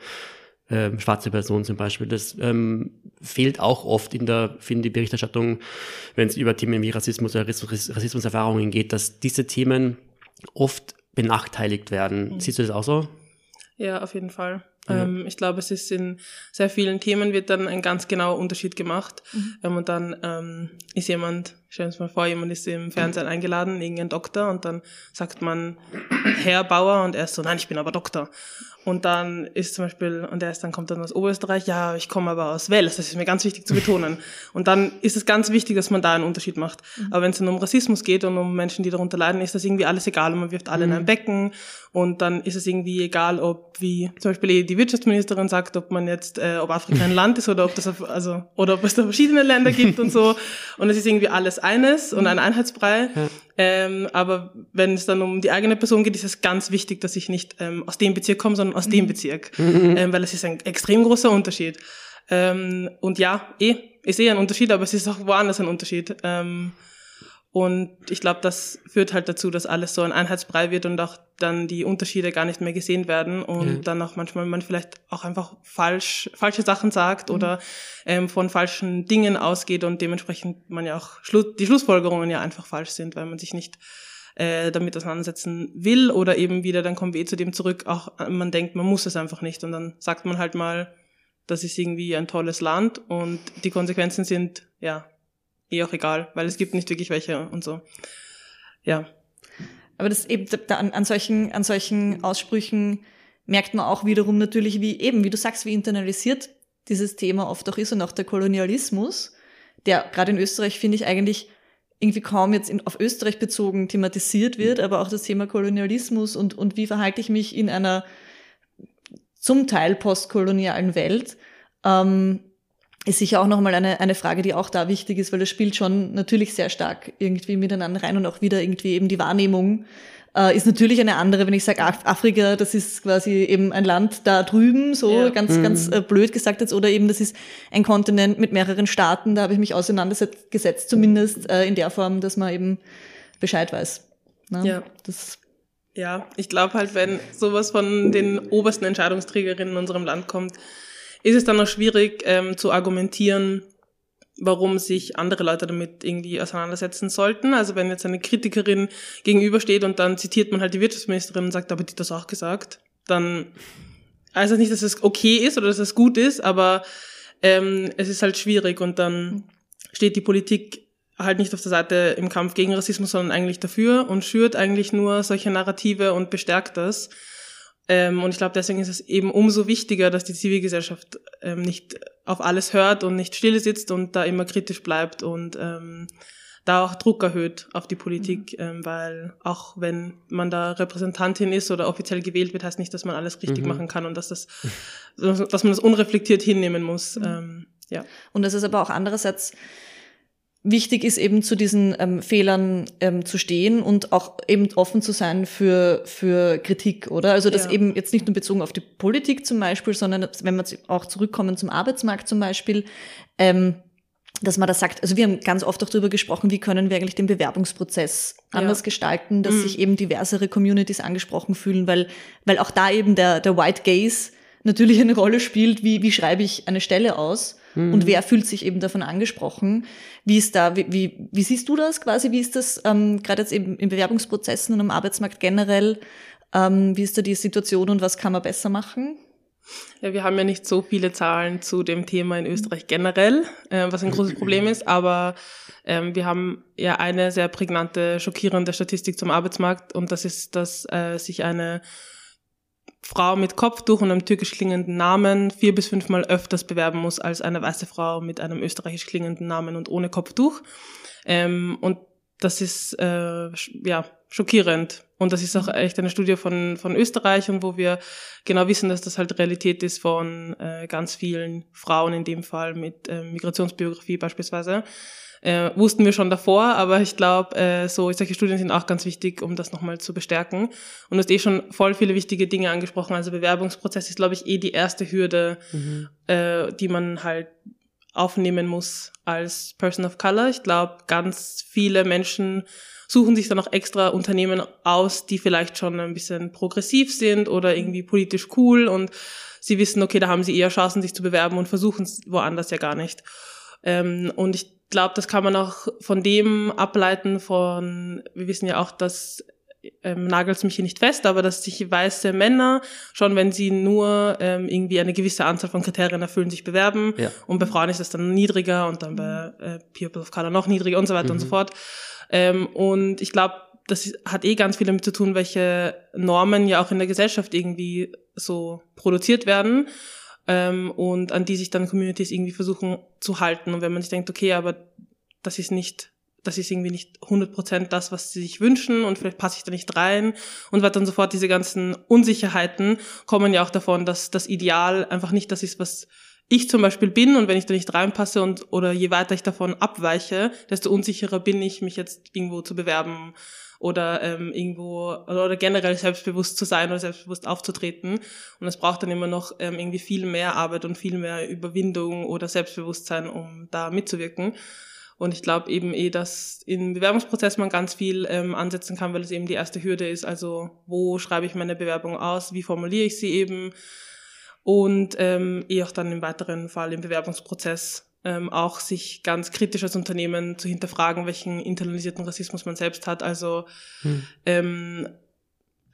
äh, schwarze Person zum Beispiel. Das ähm, fehlt auch oft in der, finde ich, Berichterstattung, wenn es über Themen wie Rassismus oder Rassismuserfahrungen geht, dass diese Themen oft benachteiligt werden. Mhm. Siehst du das auch so? Ja, auf jeden Fall. Ähm, ich glaube, es ist in sehr vielen Themen wird dann ein ganz genauer Unterschied gemacht. Mhm. Ähm, und dann ähm, ist jemand, stellen uns mal vor, jemand ist im Fernsehen eingeladen, irgendein Doktor, und dann sagt man Herr Bauer und er ist so, nein, ich bin aber Doktor. Und dann ist zum Beispiel, und er ist dann kommt dann aus Oberösterreich, ja, ich komme aber aus Wels, das ist mir ganz wichtig zu betonen. Und dann ist es ganz wichtig, dass man da einen Unterschied macht. Mhm. Aber wenn es dann um Rassismus geht und um Menschen, die darunter leiden, ist das irgendwie alles egal und man wirft alle mhm. in ein. Becken und dann ist es irgendwie egal, ob, wie zum Beispiel die Wirtschaftsministerin sagt, ob man jetzt, äh, ob Afrika ein Land ist oder ob das, auf, also, oder ob es da verschiedene Länder gibt und so. Und es ist irgendwie alles eines und ein Einheitsbrei. Ja. Ähm, aber wenn es dann um die eigene Person geht, ist es ganz wichtig, dass ich nicht ähm, aus dem Bezirk komme, sondern aus mhm. dem Bezirk. Mhm. Ähm, weil es ist ein extrem großer Unterschied. Ähm, und ja, eh, ist eh ein Unterschied, aber es ist auch woanders ein Unterschied. Ähm, und ich glaube, das führt halt dazu, dass alles so ein Einheitsbrei wird und auch dann die Unterschiede gar nicht mehr gesehen werden und ja. dann auch manchmal man vielleicht auch einfach falsch, falsche Sachen sagt mhm. oder ähm, von falschen Dingen ausgeht und dementsprechend man ja auch Schlu die Schlussfolgerungen ja einfach falsch sind, weil man sich nicht äh, damit auseinandersetzen will oder eben wieder, dann kommen wir eh zu dem zurück, auch äh, man denkt, man muss es einfach nicht und dann sagt man halt mal, das ist irgendwie ein tolles Land und die Konsequenzen sind, ja, eh auch egal, weil es gibt nicht wirklich welche und so. Ja. Aber das eben an, an solchen, an solchen Aussprüchen merkt man auch wiederum natürlich, wie eben, wie du sagst, wie internalisiert dieses Thema oft auch ist und auch der Kolonialismus, der gerade in Österreich finde ich eigentlich irgendwie kaum jetzt in, auf Österreich bezogen thematisiert wird, aber auch das Thema Kolonialismus und, und wie verhalte ich mich in einer zum Teil postkolonialen Welt, ähm, ist sicher auch nochmal eine, eine Frage, die auch da wichtig ist, weil das spielt schon natürlich sehr stark irgendwie miteinander rein und auch wieder irgendwie eben die Wahrnehmung äh, ist natürlich eine andere, wenn ich sage Afrika, das ist quasi eben ein Land da drüben, so ja. ganz, mhm. ganz äh, blöd gesagt jetzt, oder eben das ist ein Kontinent mit mehreren Staaten, da habe ich mich auseinandergesetzt, zumindest äh, in der Form, dass man eben Bescheid weiß. Ne? Ja. Das ja, ich glaube halt, wenn sowas von den obersten Entscheidungsträgerinnen in unserem Land kommt, ist es dann noch schwierig ähm, zu argumentieren, warum sich andere Leute damit irgendwie auseinandersetzen sollten. Also wenn jetzt eine Kritikerin gegenübersteht und dann zitiert man halt die Wirtschaftsministerin und sagt, aber die hat das auch gesagt, dann heißt das nicht, dass es okay ist oder dass es gut ist, aber ähm, es ist halt schwierig und dann steht die Politik halt nicht auf der Seite im Kampf gegen Rassismus, sondern eigentlich dafür und schürt eigentlich nur solche Narrative und bestärkt das. Ähm, und ich glaube, deswegen ist es eben umso wichtiger, dass die Zivilgesellschaft ähm, nicht auf alles hört und nicht still sitzt und da immer kritisch bleibt und ähm, da auch Druck erhöht auf die Politik, mhm. ähm, weil auch wenn man da Repräsentantin ist oder offiziell gewählt wird, heißt nicht, dass man alles richtig mhm. machen kann und dass das, dass man das unreflektiert hinnehmen muss. Mhm. Ähm, ja. Und das ist aber auch andererseits wichtig ist eben zu diesen ähm, Fehlern ähm, zu stehen und auch eben offen zu sein für, für Kritik, oder? Also das ja. eben jetzt nicht nur bezogen auf die Politik zum Beispiel, sondern wenn wir auch zurückkommen zum Arbeitsmarkt zum Beispiel, ähm, dass man da sagt, also wir haben ganz oft auch darüber gesprochen, wie können wir eigentlich den Bewerbungsprozess anders ja. gestalten, dass mhm. sich eben diversere Communities angesprochen fühlen, weil, weil auch da eben der, der White Gaze natürlich eine Rolle spielt, wie, wie schreibe ich eine Stelle aus mhm. und wer fühlt sich eben davon angesprochen. Wie ist da, wie, wie, wie siehst du das quasi? Wie ist das ähm, gerade jetzt eben in Bewerbungsprozessen und am Arbeitsmarkt generell? Ähm, wie ist da die Situation und was kann man besser machen? Ja, wir haben ja nicht so viele Zahlen zu dem Thema in Österreich generell, äh, was ein großes Problem ist, aber ähm, wir haben ja eine sehr prägnante, schockierende Statistik zum Arbeitsmarkt und das ist, dass äh, sich eine Frau mit Kopftuch und einem türkisch klingenden Namen vier bis fünfmal öfters bewerben muss als eine weiße Frau mit einem österreichisch klingenden Namen und ohne Kopftuch. Ähm, und das ist äh, ja schockierend. Und das ist auch echt eine Studie von, von Österreich und wo wir genau wissen, dass das halt Realität ist von äh, ganz vielen Frauen in dem Fall mit äh, Migrationsbiografie beispielsweise. Äh, wussten wir schon davor, aber ich glaube, äh, so solche Studien sind auch ganz wichtig, um das nochmal zu bestärken. Und du hast eh schon voll viele wichtige Dinge angesprochen. Also Bewerbungsprozess ist, glaube ich, eh die erste Hürde, mhm. äh, die man halt aufnehmen muss als Person of Color. Ich glaube, ganz viele Menschen suchen sich dann auch extra Unternehmen aus, die vielleicht schon ein bisschen progressiv sind oder irgendwie politisch cool und sie wissen, okay, da haben sie eher Chancen, sich zu bewerben und versuchen es woanders ja gar nicht. Ähm, und ich glaube, das kann man auch von dem ableiten von, wir wissen ja auch, dass ähm, nagelt mich hier nicht fest, aber dass sich weiße Männer schon, wenn sie nur ähm, irgendwie eine gewisse Anzahl von Kriterien erfüllen, sich bewerben. Ja. Und bei Frauen ist das dann niedriger und dann bei äh, People of Color noch niedriger und so weiter mhm. und so mhm. fort. Ähm, und ich glaube, das hat eh ganz viel damit zu tun, welche Normen ja auch in der Gesellschaft irgendwie so produziert werden ähm, und an die sich dann Communities irgendwie versuchen zu halten. Und wenn man sich denkt, okay, aber das ist nicht, das ist irgendwie nicht 100% das, was sie sich wünschen und vielleicht passe ich da nicht rein und weiter und so fort. Diese ganzen Unsicherheiten kommen ja auch davon, dass das Ideal einfach nicht das ist, was ich zum Beispiel bin und wenn ich da nicht reinpasse und oder je weiter ich davon abweiche, desto unsicherer bin ich, mich jetzt irgendwo zu bewerben oder ähm, irgendwo oder, oder generell selbstbewusst zu sein oder selbstbewusst aufzutreten. Und es braucht dann immer noch ähm, irgendwie viel mehr Arbeit und viel mehr Überwindung oder Selbstbewusstsein, um da mitzuwirken. Und ich glaube eben eh, dass im Bewerbungsprozess man ganz viel ähm, ansetzen kann, weil es eben die erste Hürde ist. Also wo schreibe ich meine Bewerbung aus, wie formuliere ich sie eben, und ähm, eh auch dann im weiteren Fall im Bewerbungsprozess ähm, auch sich ganz kritisch als Unternehmen zu hinterfragen, welchen internalisierten Rassismus man selbst hat. Also hm. ähm,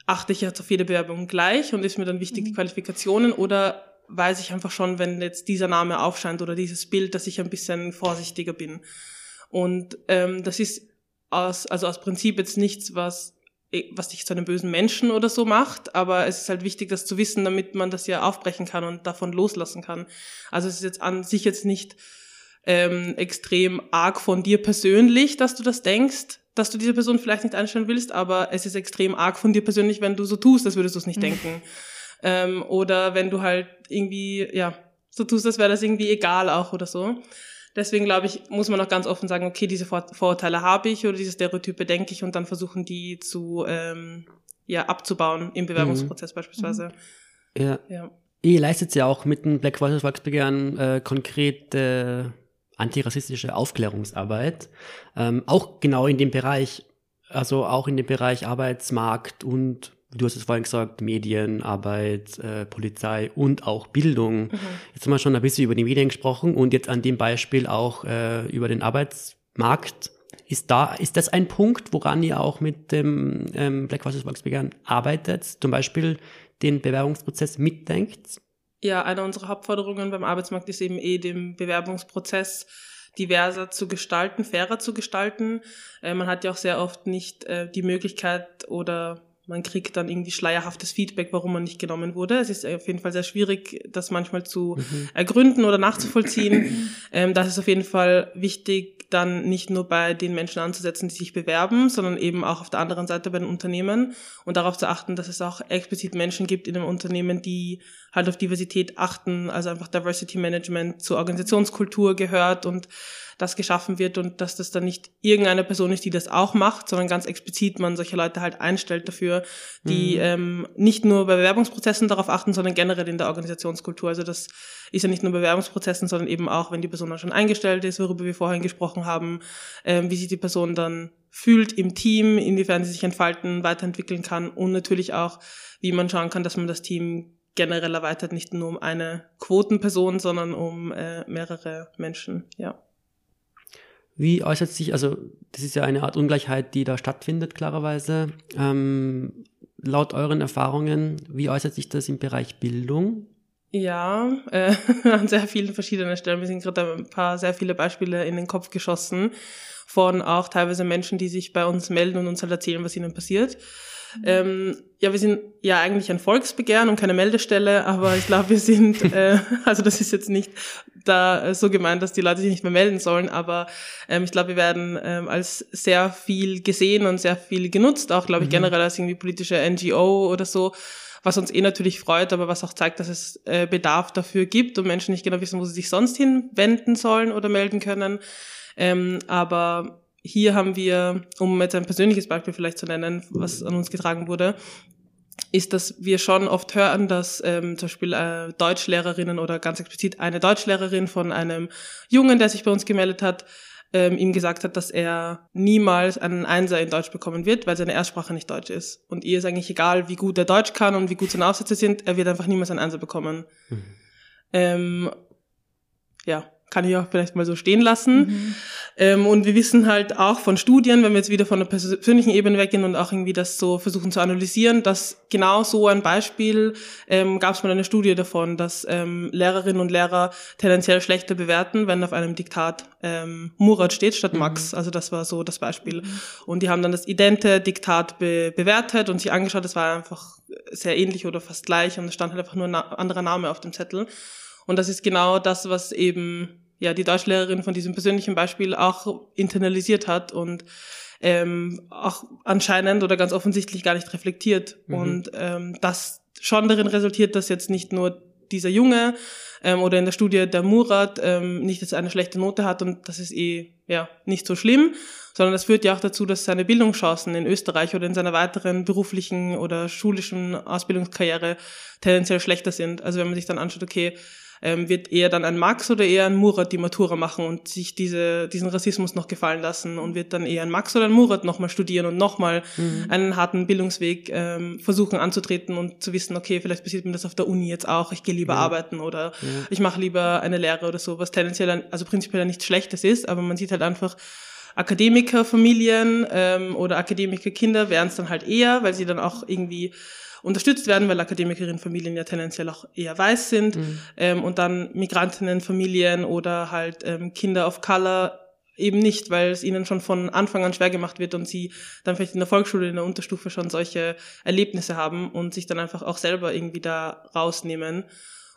achte ich jetzt auf jede Bewerbung gleich und ist mir dann wichtig die mhm. Qualifikationen oder weiß ich einfach schon, wenn jetzt dieser Name aufscheint oder dieses Bild, dass ich ein bisschen vorsichtiger bin. Und ähm, das ist aus, also aus Prinzip jetzt nichts, was Eh, was dich zu einem bösen Menschen oder so macht, aber es ist halt wichtig, das zu wissen, damit man das ja aufbrechen kann und davon loslassen kann. Also es ist jetzt an sich jetzt nicht ähm, extrem arg von dir persönlich, dass du das denkst, dass du diese Person vielleicht nicht einstellen willst, aber es ist extrem arg von dir persönlich, wenn du so tust, als würdest du es nicht mhm. denken. Ähm, oder wenn du halt irgendwie, ja, so tust, als wäre das irgendwie egal auch oder so. Deswegen glaube ich, muss man auch ganz offen sagen, okay, diese Vor Vorurteile habe ich oder diese Stereotype denke ich und dann versuchen, die zu ähm, ja, abzubauen im Bewerbungsprozess mhm. beispielsweise. Ja. ja. Ihr leistet ja auch mit dem Black Voices Volksbegehren äh, konkrete antirassistische Aufklärungsarbeit. Ähm, auch genau in dem Bereich, also auch in dem Bereich Arbeitsmarkt und du hast es vorhin gesagt, Medien, Arbeit, äh, Polizei und auch Bildung. Mhm. Jetzt haben wir schon ein bisschen über die Medien gesprochen und jetzt an dem Beispiel auch äh, über den Arbeitsmarkt. Ist da, ist das ein Punkt, woran ihr auch mit dem ähm, Black Voices Volksbegehren arbeitet? Zum Beispiel den Bewerbungsprozess mitdenkt? Ja, eine unserer Hauptforderungen beim Arbeitsmarkt ist eben eh den Bewerbungsprozess diverser zu gestalten, fairer zu gestalten. Äh, man hat ja auch sehr oft nicht äh, die Möglichkeit oder man kriegt dann irgendwie schleierhaftes Feedback, warum man nicht genommen wurde. Es ist auf jeden Fall sehr schwierig, das manchmal zu mhm. ergründen oder nachzuvollziehen. ähm, das ist auf jeden Fall wichtig, dann nicht nur bei den Menschen anzusetzen, die sich bewerben, sondern eben auch auf der anderen Seite bei den Unternehmen und darauf zu achten, dass es auch explizit Menschen gibt in einem Unternehmen, die halt auf Diversität achten, also einfach Diversity Management zur Organisationskultur gehört und das geschaffen wird und dass das dann nicht irgendeine Person ist, die das auch macht, sondern ganz explizit man solche Leute halt einstellt dafür, die mhm. ähm, nicht nur bei Bewerbungsprozessen darauf achten, sondern generell in der Organisationskultur. Also das ist ja nicht nur Bewerbungsprozessen, sondern eben auch, wenn die Person dann schon eingestellt ist, worüber wir vorhin gesprochen haben, ähm, wie sich die Person dann fühlt im Team, inwiefern sie sich entfalten, weiterentwickeln kann und natürlich auch, wie man schauen kann, dass man das Team generell erweitert, nicht nur um eine Quotenperson, sondern um äh, mehrere Menschen, ja. Wie äußert sich, also das ist ja eine Art Ungleichheit, die da stattfindet, klarerweise. Ähm, laut euren Erfahrungen, wie äußert sich das im Bereich Bildung? Ja, äh, an sehr vielen verschiedenen Stellen. Wir sind gerade ein paar sehr viele Beispiele in den Kopf geschossen von auch teilweise Menschen, die sich bei uns melden und uns halt erzählen, was ihnen passiert. Mhm. Ähm, ja, wir sind ja eigentlich ein Volksbegehren und keine Meldestelle, aber ich glaube, wir sind, äh, also das ist jetzt nicht da so gemeint, dass die Leute sich nicht mehr melden sollen, aber ähm, ich glaube, wir werden ähm, als sehr viel gesehen und sehr viel genutzt, auch glaube ich mhm. generell als irgendwie politische NGO oder so, was uns eh natürlich freut, aber was auch zeigt, dass es äh, Bedarf dafür gibt und Menschen nicht genau wissen, wo sie sich sonst hinwenden sollen oder melden können. Ähm, aber hier haben wir, um jetzt ein persönliches Beispiel vielleicht zu nennen, was an uns getragen wurde, ist, dass wir schon oft hören, dass ähm, zum Beispiel äh, Deutschlehrerinnen oder ganz explizit eine Deutschlehrerin von einem Jungen, der sich bei uns gemeldet hat, ähm, ihm gesagt hat, dass er niemals einen Einser in Deutsch bekommen wird, weil seine Erstsprache nicht Deutsch ist. Und ihr ist eigentlich egal, wie gut er Deutsch kann und wie gut seine Aufsätze sind, er wird einfach niemals einen Einser bekommen. Mhm. Ähm, ja, kann ich auch vielleicht mal so stehen lassen. Mhm. Ähm, und wir wissen halt auch von Studien, wenn wir jetzt wieder von der persönlichen Ebene weggehen und auch irgendwie das so versuchen zu analysieren, dass genau so ein Beispiel ähm, gab es mal eine Studie davon, dass ähm, Lehrerinnen und Lehrer tendenziell schlechter bewerten, wenn auf einem Diktat ähm, Murat steht statt mhm. Max. Mhm. Also das war so das Beispiel. Mhm. Und die haben dann das idente Diktat be bewertet und sich angeschaut, es war einfach sehr ähnlich oder fast gleich und es stand halt einfach nur ein anderer Name auf dem Zettel. Und das ist genau das, was eben ja die Deutschlehrerin von diesem persönlichen Beispiel auch internalisiert hat und ähm, auch anscheinend oder ganz offensichtlich gar nicht reflektiert. Mhm. Und ähm, das schon darin resultiert, dass jetzt nicht nur dieser Junge ähm, oder in der Studie der Murat ähm, nicht jetzt eine schlechte Note hat und das ist eh ja nicht so schlimm, sondern das führt ja auch dazu, dass seine Bildungschancen in Österreich oder in seiner weiteren beruflichen oder schulischen Ausbildungskarriere tendenziell schlechter sind. Also wenn man sich dann anschaut, okay, ähm, wird eher dann ein Max oder eher ein Murat die Matura machen und sich diese, diesen Rassismus noch gefallen lassen und wird dann eher ein Max oder ein Murat nochmal studieren und nochmal mhm. einen harten Bildungsweg ähm, versuchen anzutreten und zu wissen, okay, vielleicht passiert mir das auf der Uni jetzt auch, ich gehe lieber ja. arbeiten oder ja. ich mache lieber eine Lehre oder so, was tendenziell, also prinzipiell nichts Schlechtes ist, aber man sieht halt einfach, Akademikerfamilien ähm, oder Akademikerkinder wären es dann halt eher, weil sie dann auch irgendwie unterstützt werden, weil Akademikerinnenfamilien ja tendenziell auch eher weiß sind mhm. ähm, und dann Migrantinnenfamilien oder halt ähm, Kinder of Color eben nicht, weil es ihnen schon von Anfang an schwer gemacht wird und sie dann vielleicht in der Volksschule, in der Unterstufe schon solche Erlebnisse haben und sich dann einfach auch selber irgendwie da rausnehmen.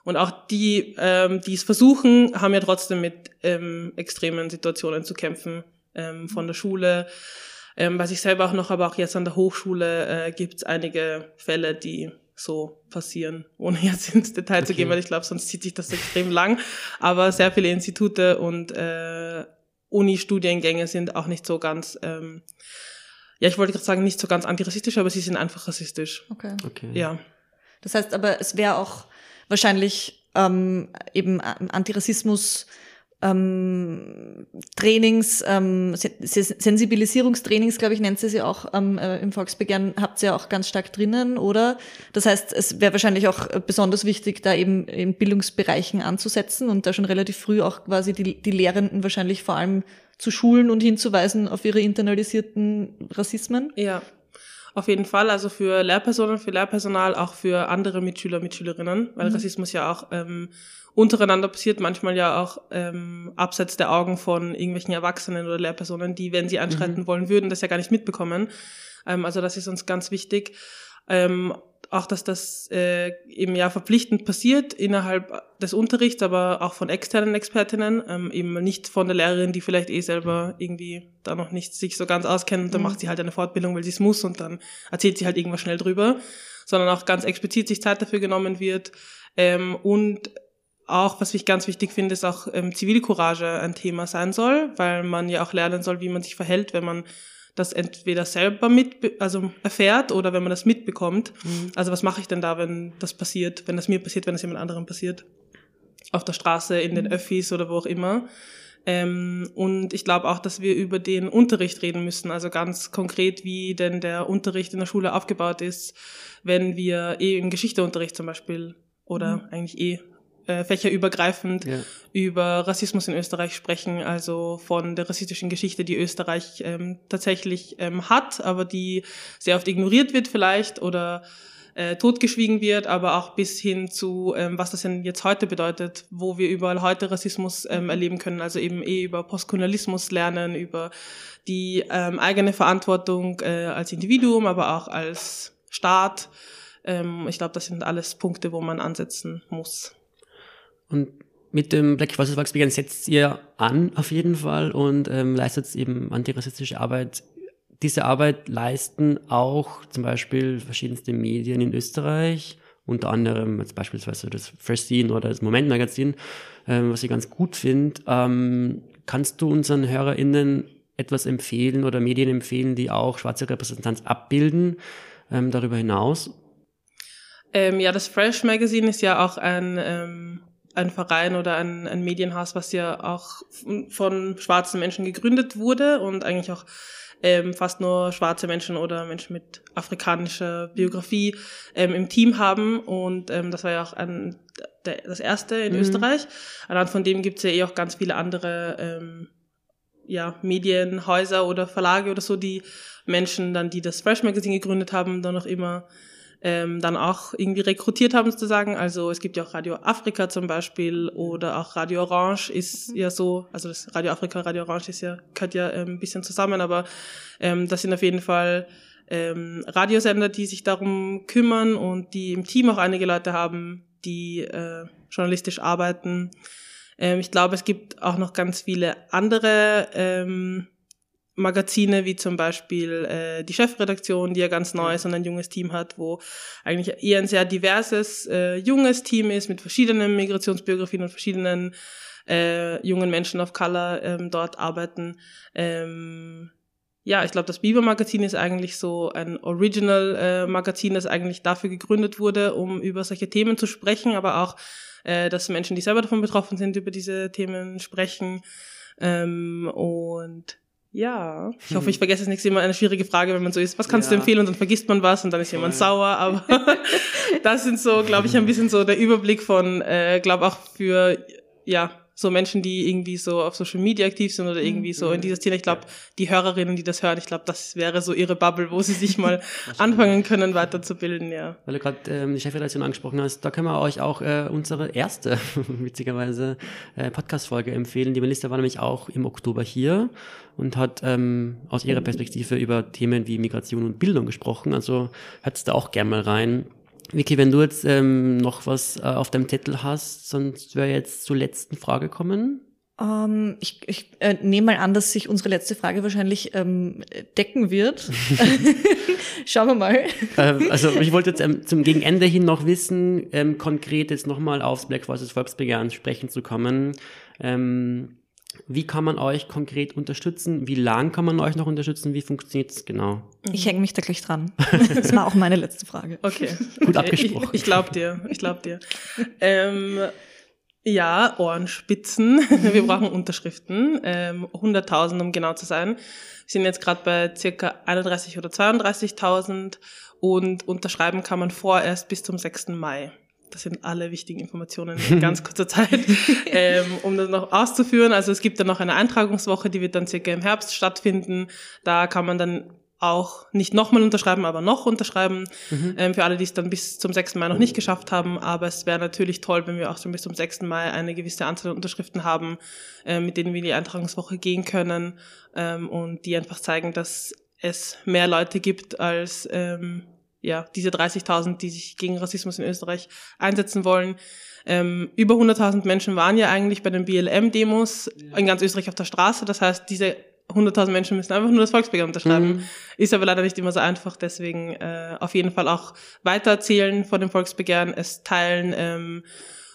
Und auch die, ähm, die es versuchen, haben ja trotzdem mit ähm, extremen Situationen zu kämpfen, ähm, von der Schule ähm, was ich selber auch noch, aber auch jetzt an der Hochschule äh, gibt es einige Fälle, die so passieren, ohne jetzt ins Detail okay. zu gehen, weil ich glaube, sonst zieht sich das extrem lang. Aber sehr viele Institute und äh, Uni-Studiengänge sind auch nicht so ganz, ähm, ja, ich wollte gerade sagen, nicht so ganz antirassistisch, aber sie sind einfach rassistisch. Okay. okay. Ja. Das heißt aber, es wäre auch wahrscheinlich ähm, eben Antirassismus ähm, Trainings, ähm, Sensibilisierungstrainings, glaube ich, nennt sie sie auch ähm, äh, im Volksbegehren, habt ihr ja auch ganz stark drinnen, oder? Das heißt, es wäre wahrscheinlich auch besonders wichtig, da eben in Bildungsbereichen anzusetzen und da schon relativ früh auch quasi die, die Lehrenden wahrscheinlich vor allem zu schulen und hinzuweisen auf ihre internalisierten Rassismen. Ja, auf jeden Fall, also für Lehrpersonen, für Lehrpersonal, auch für andere Mitschüler, Mitschülerinnen, weil mhm. Rassismus ja auch ähm, untereinander passiert, manchmal ja auch ähm, abseits der Augen von irgendwelchen Erwachsenen oder Lehrpersonen, die, wenn sie anschreiten mhm. wollen würden, das ja gar nicht mitbekommen. Ähm, also das ist uns ganz wichtig. Ähm, auch, dass das äh, eben ja verpflichtend passiert innerhalb des Unterrichts, aber auch von externen Expertinnen, ähm, eben nicht von der Lehrerin, die vielleicht eh selber irgendwie da noch nicht sich so ganz auskennt und dann mhm. macht sie halt eine Fortbildung, weil sie es muss und dann erzählt sie halt irgendwas schnell drüber, sondern auch ganz explizit sich Zeit dafür genommen wird, Ähm, und auch, was ich ganz wichtig finde, ist auch ähm, Zivilcourage ein Thema sein soll, weil man ja auch lernen soll, wie man sich verhält, wenn man das entweder selber mit, also erfährt oder wenn man das mitbekommt. Mhm. Also was mache ich denn da, wenn das passiert, wenn das mir passiert, wenn es jemand anderem passiert? Auf der Straße, in den mhm. Öffis oder wo auch immer. Ähm, und ich glaube auch, dass wir über den Unterricht reden müssen, also ganz konkret, wie denn der Unterricht in der Schule aufgebaut ist, wenn wir eh im Geschichteunterricht zum Beispiel oder mhm. eigentlich eh äh, fächerübergreifend ja. über Rassismus in Österreich sprechen, also von der rassistischen Geschichte, die Österreich ähm, tatsächlich ähm, hat, aber die sehr oft ignoriert wird vielleicht oder äh, totgeschwiegen wird, aber auch bis hin zu, ähm, was das denn jetzt heute bedeutet, wo wir überall heute Rassismus ähm, erleben können, also eben eh über Postkolonialismus lernen, über die ähm, eigene Verantwortung äh, als Individuum, aber auch als Staat. Ähm, ich glaube, das sind alles Punkte, wo man ansetzen muss. Und mit dem Black Voices Volksbegehren setzt ihr an, auf jeden Fall, und ähm, leistet eben antirassistische Arbeit. Diese Arbeit leisten auch zum Beispiel verschiedenste Medien in Österreich, unter anderem jetzt beispielsweise das First Scene oder das Moment Magazin, ähm, was ich ganz gut finde. Ähm, kannst du unseren HörerInnen etwas empfehlen oder Medien empfehlen, die auch schwarze Repräsentanz abbilden, ähm, darüber hinaus? Ähm, ja, das Fresh Magazine ist ja auch ein ähm, ein Verein oder ein, ein Medienhaus, was ja auch von schwarzen Menschen gegründet wurde und eigentlich auch ähm, fast nur schwarze Menschen oder Menschen mit afrikanischer Biografie ähm, im Team haben. Und ähm, das war ja auch ein, der, das erste in mhm. Österreich. Anhand von dem gibt es ja eh auch ganz viele andere ähm, ja, Medienhäuser oder Verlage oder so, die Menschen dann, die das Fresh Magazine gegründet haben, dann noch immer ähm, dann auch irgendwie rekrutiert haben sozusagen. Also es gibt ja auch Radio Afrika zum Beispiel oder auch Radio Orange ist mhm. ja so, also das Radio Afrika, Radio Orange ist ja, gehört ja ähm, ein bisschen zusammen, aber ähm, das sind auf jeden Fall ähm, Radiosender, die sich darum kümmern und die im Team auch einige Leute haben, die äh, journalistisch arbeiten. Ähm, ich glaube, es gibt auch noch ganz viele andere ähm, Magazine wie zum Beispiel äh, die Chefredaktion, die ja ganz neu ist und ein junges Team hat, wo eigentlich eher ein sehr diverses, äh, junges Team ist mit verschiedenen Migrationsbiografien und verschiedenen äh, jungen Menschen of Color ähm, dort arbeiten. Ähm, ja, ich glaube, das Biber-Magazin ist eigentlich so ein Original-Magazin, äh, das eigentlich dafür gegründet wurde, um über solche Themen zu sprechen, aber auch, äh, dass Menschen, die selber davon betroffen sind, über diese Themen sprechen. Ähm, und ja, ich hoffe, ich vergesse es nicht immer eine schwierige Frage, wenn man so ist, was kannst ja. du empfehlen und dann vergisst man was und dann ist jemand Voll. sauer, aber das sind so, glaube ich, ein bisschen so der Überblick von, äh, glaube auch für, ja, so Menschen, die irgendwie so auf Social Media aktiv sind oder irgendwie so in mhm. dieses Thema. Ich glaube, die Hörerinnen, die das hören, ich glaube, das wäre so ihre Bubble, wo sie sich mal anfangen können, weiterzubilden, ja. Weil du gerade ähm, die Chefredaktion angesprochen hast, da können wir euch auch äh, unsere erste, witzigerweise, äh, Podcast-Folge empfehlen. Die Melissa war nämlich auch im Oktober hier und hat ähm, aus ihrer Perspektive über Themen wie Migration und Bildung gesprochen. Also hört's da auch gern mal rein. Vicky, wenn du jetzt ähm, noch was äh, auf deinem Zettel hast, sonst wäre jetzt zur letzten Frage kommen. Ähm, ich ich äh, nehme mal an, dass sich unsere letzte Frage wahrscheinlich ähm, decken wird. Schauen wir mal. Äh, also ich wollte jetzt ähm, zum Gegenende hin noch wissen, ähm, konkret jetzt nochmal aufs Black Voices Volksbegehren sprechen zu kommen. Ähm, wie kann man euch konkret unterstützen? Wie lang kann man euch noch unterstützen? Wie funktioniert es genau? Ich hänge mich da gleich dran. Das war auch meine letzte Frage. Okay. Gut abgesprochen. Ich, ich glaube dir. Ich glaube dir. Ähm, ja, Ohrenspitzen. Wir brauchen Unterschriften. Ähm, 100.000, um genau zu sein. Wir sind jetzt gerade bei circa 31 oder 32.000 und unterschreiben kann man vorerst bis zum 6. Mai. Das sind alle wichtigen Informationen in ganz kurzer Zeit, ähm, um das noch auszuführen. Also es gibt dann noch eine Eintragungswoche, die wird dann circa im Herbst stattfinden. Da kann man dann auch nicht nochmal unterschreiben, aber noch unterschreiben. Mhm. Ähm, für alle, die es dann bis zum 6. Mai noch nicht geschafft haben. Aber es wäre natürlich toll, wenn wir auch schon bis zum 6. Mai eine gewisse Anzahl Unterschriften haben, äh, mit denen wir in die Eintragungswoche gehen können ähm, und die einfach zeigen, dass es mehr Leute gibt als ähm, ja, diese 30.000, die sich gegen Rassismus in Österreich einsetzen wollen. Ähm, über 100.000 Menschen waren ja eigentlich bei den BLM-Demos ja. in ganz Österreich auf der Straße. Das heißt, diese 100.000 Menschen müssen einfach nur das Volksbegehren unterschreiben. Mhm. Ist aber leider nicht immer so einfach, deswegen äh, auf jeden Fall auch weitererzählen von dem Volksbegehren, es teilen ähm,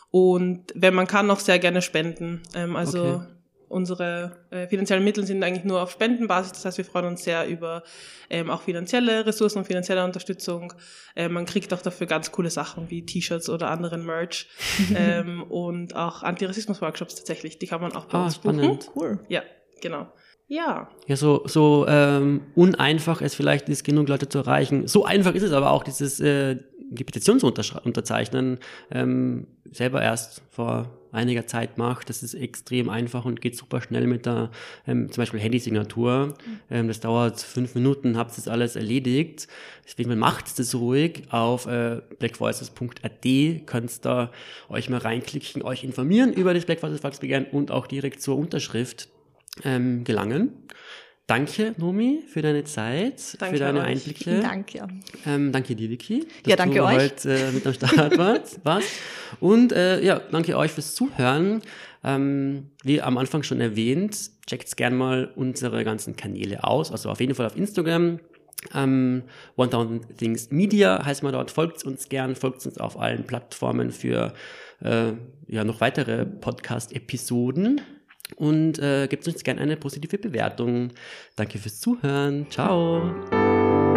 und wenn man kann, auch sehr gerne spenden. Ähm, also Okay. Unsere äh, finanziellen Mittel sind eigentlich nur auf Spendenbasis, das heißt, wir freuen uns sehr über ähm, auch finanzielle Ressourcen und finanzielle Unterstützung. Äh, man kriegt auch dafür ganz coole Sachen wie T-Shirts oder anderen Merch ähm, und auch Antirassismus-Workshops tatsächlich, die kann man auch bei Ah, uns buchen. spannend. Cool. Ja, genau. Ja, Ja, so, so ähm, uneinfach es vielleicht ist, genug Leute zu erreichen. So einfach ist es aber auch, dieses äh, die Petition zu unterzeichnen, ähm, selber erst vor einiger Zeit macht. Das ist extrem einfach und geht super schnell mit der ähm, zum Beispiel Handysignatur. Ähm, das dauert fünf Minuten, habt das alles erledigt. Deswegen macht das ruhig auf äh, blackvoices.at, könnt da euch mal reinklicken, euch informieren über das Black Voices Volksbegehren und auch direkt zur Unterschrift ähm, gelangen. Danke, Nomi, für deine Zeit, Danke für deine euch. Einblicke. Vielen Dank, ja. Ähm, danke dir, Vicky, dass Ja, danke du euch. heute äh, mit am Start warst. Und äh, ja, danke euch fürs Zuhören. Ähm, wie am Anfang schon erwähnt, checkt gern mal unsere ganzen Kanäle aus. Also auf jeden Fall auf Instagram. Ähm, 1000 Things Media heißt man dort. Folgt uns gern, folgt uns auf allen Plattformen für äh, ja, noch weitere Podcast-Episoden. Und äh, gebt uns gerne eine positive Bewertung. Danke fürs Zuhören. Ciao.